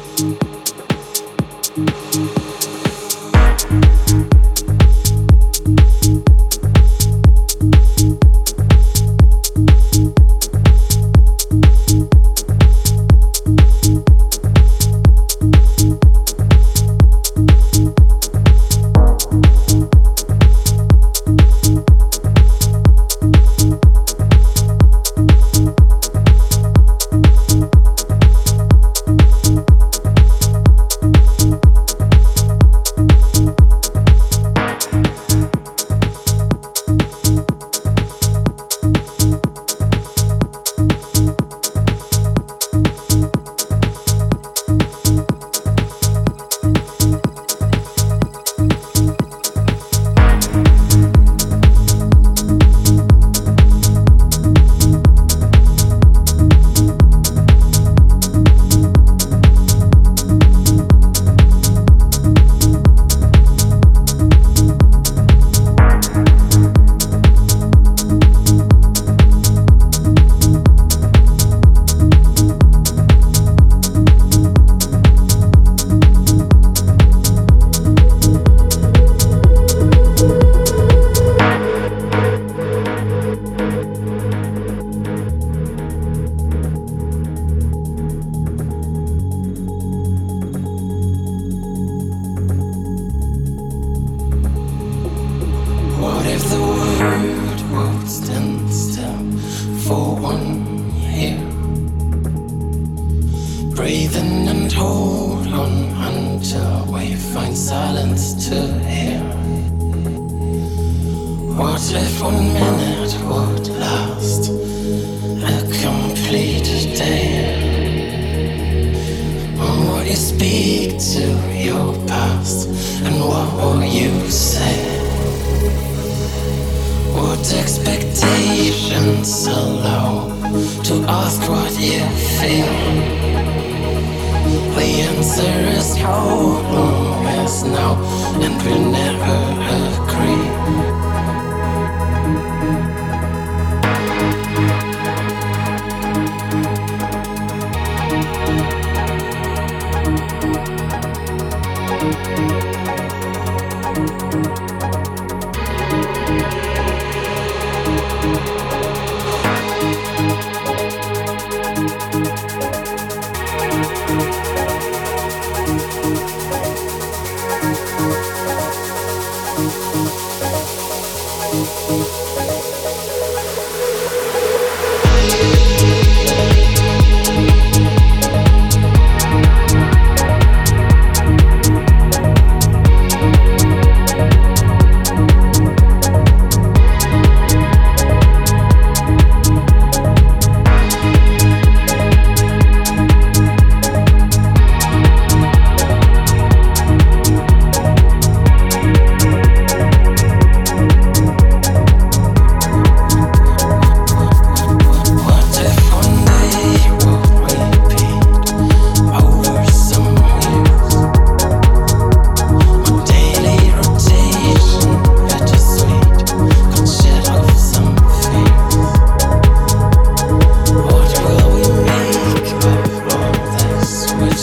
you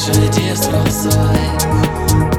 наше детство свое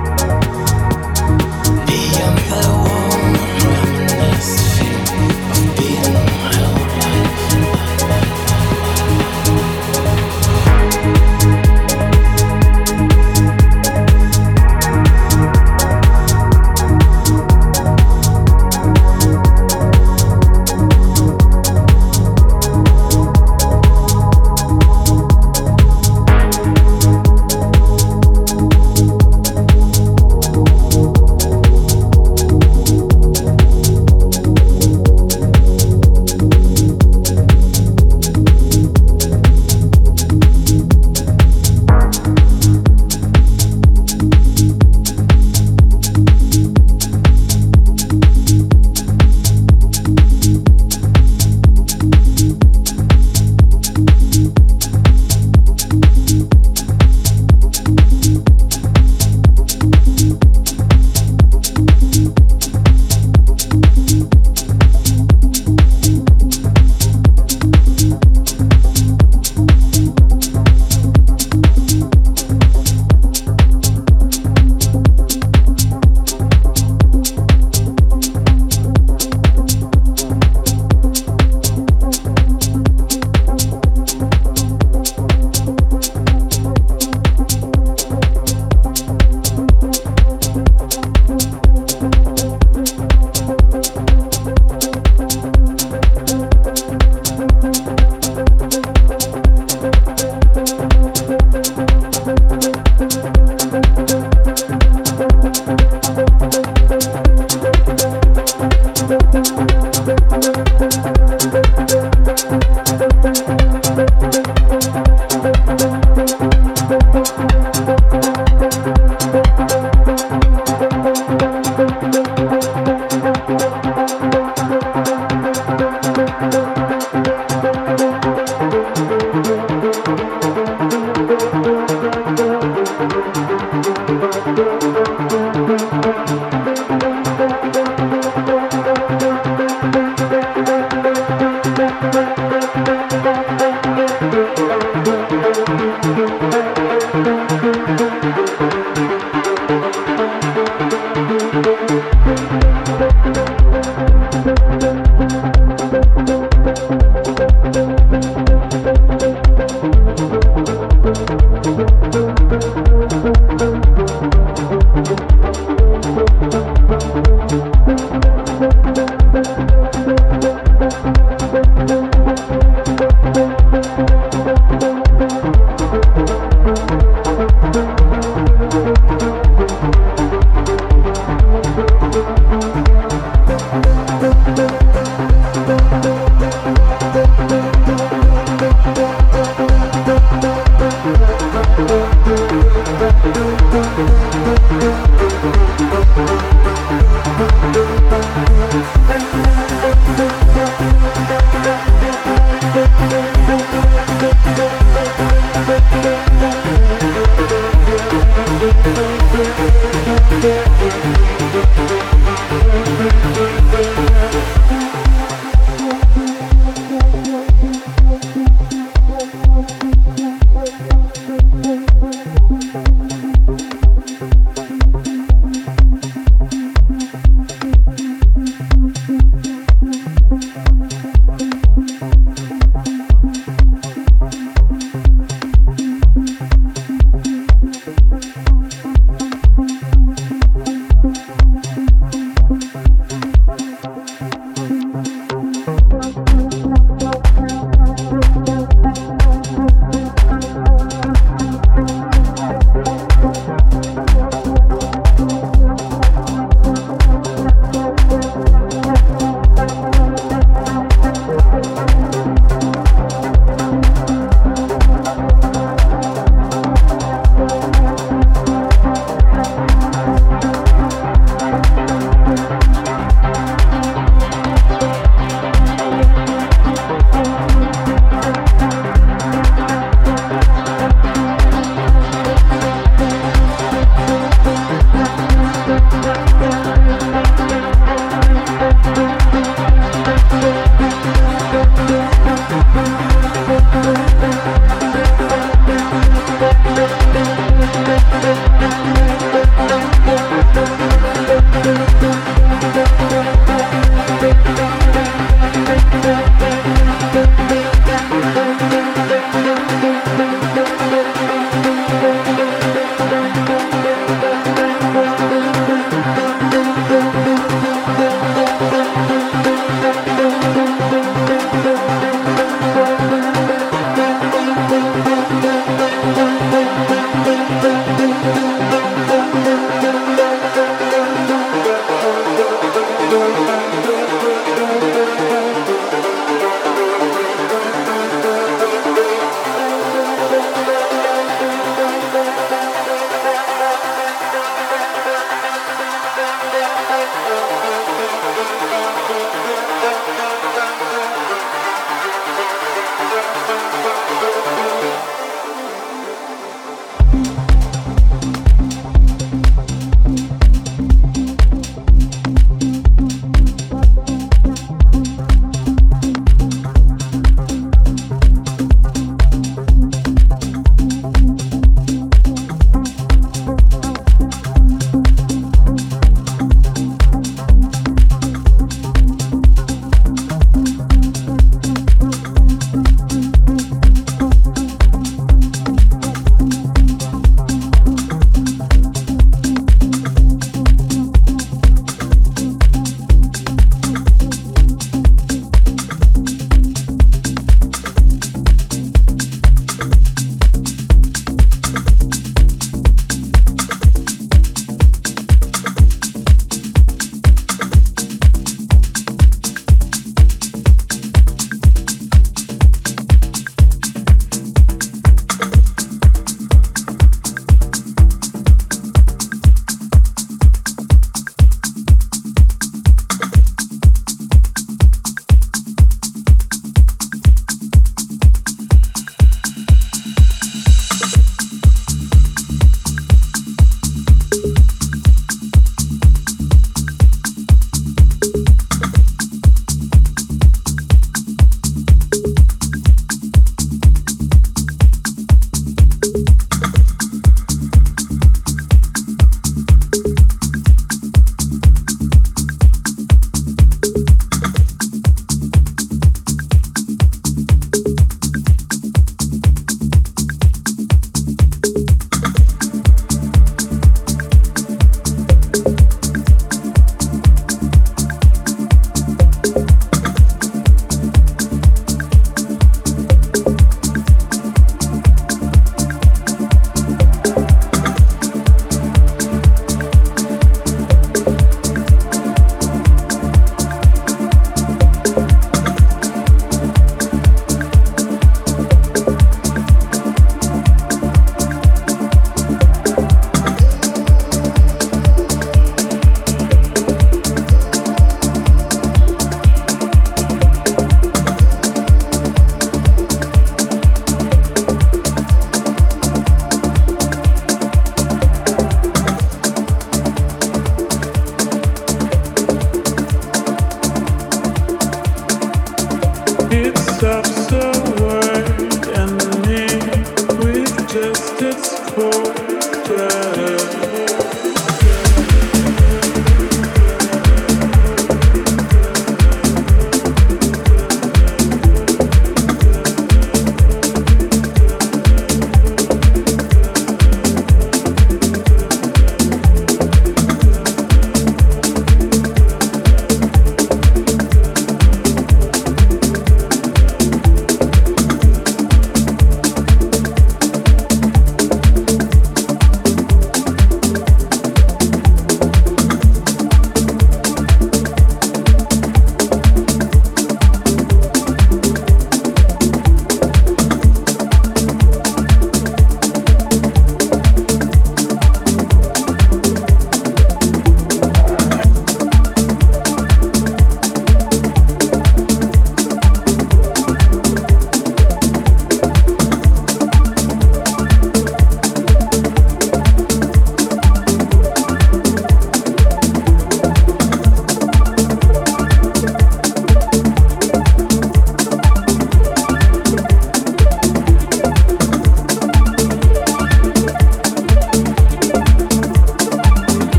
before.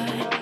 heart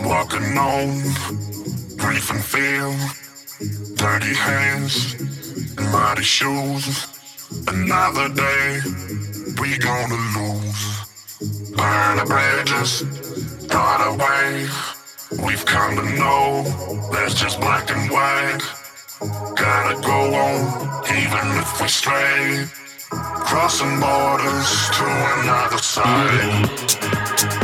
walking on, grief and fear, dirty hands, muddy shoes. Another day, we gonna lose. Burn the bridges, start away. We've come to know that's just black and white. Gotta go on, even if we stray. Crossing borders to another side.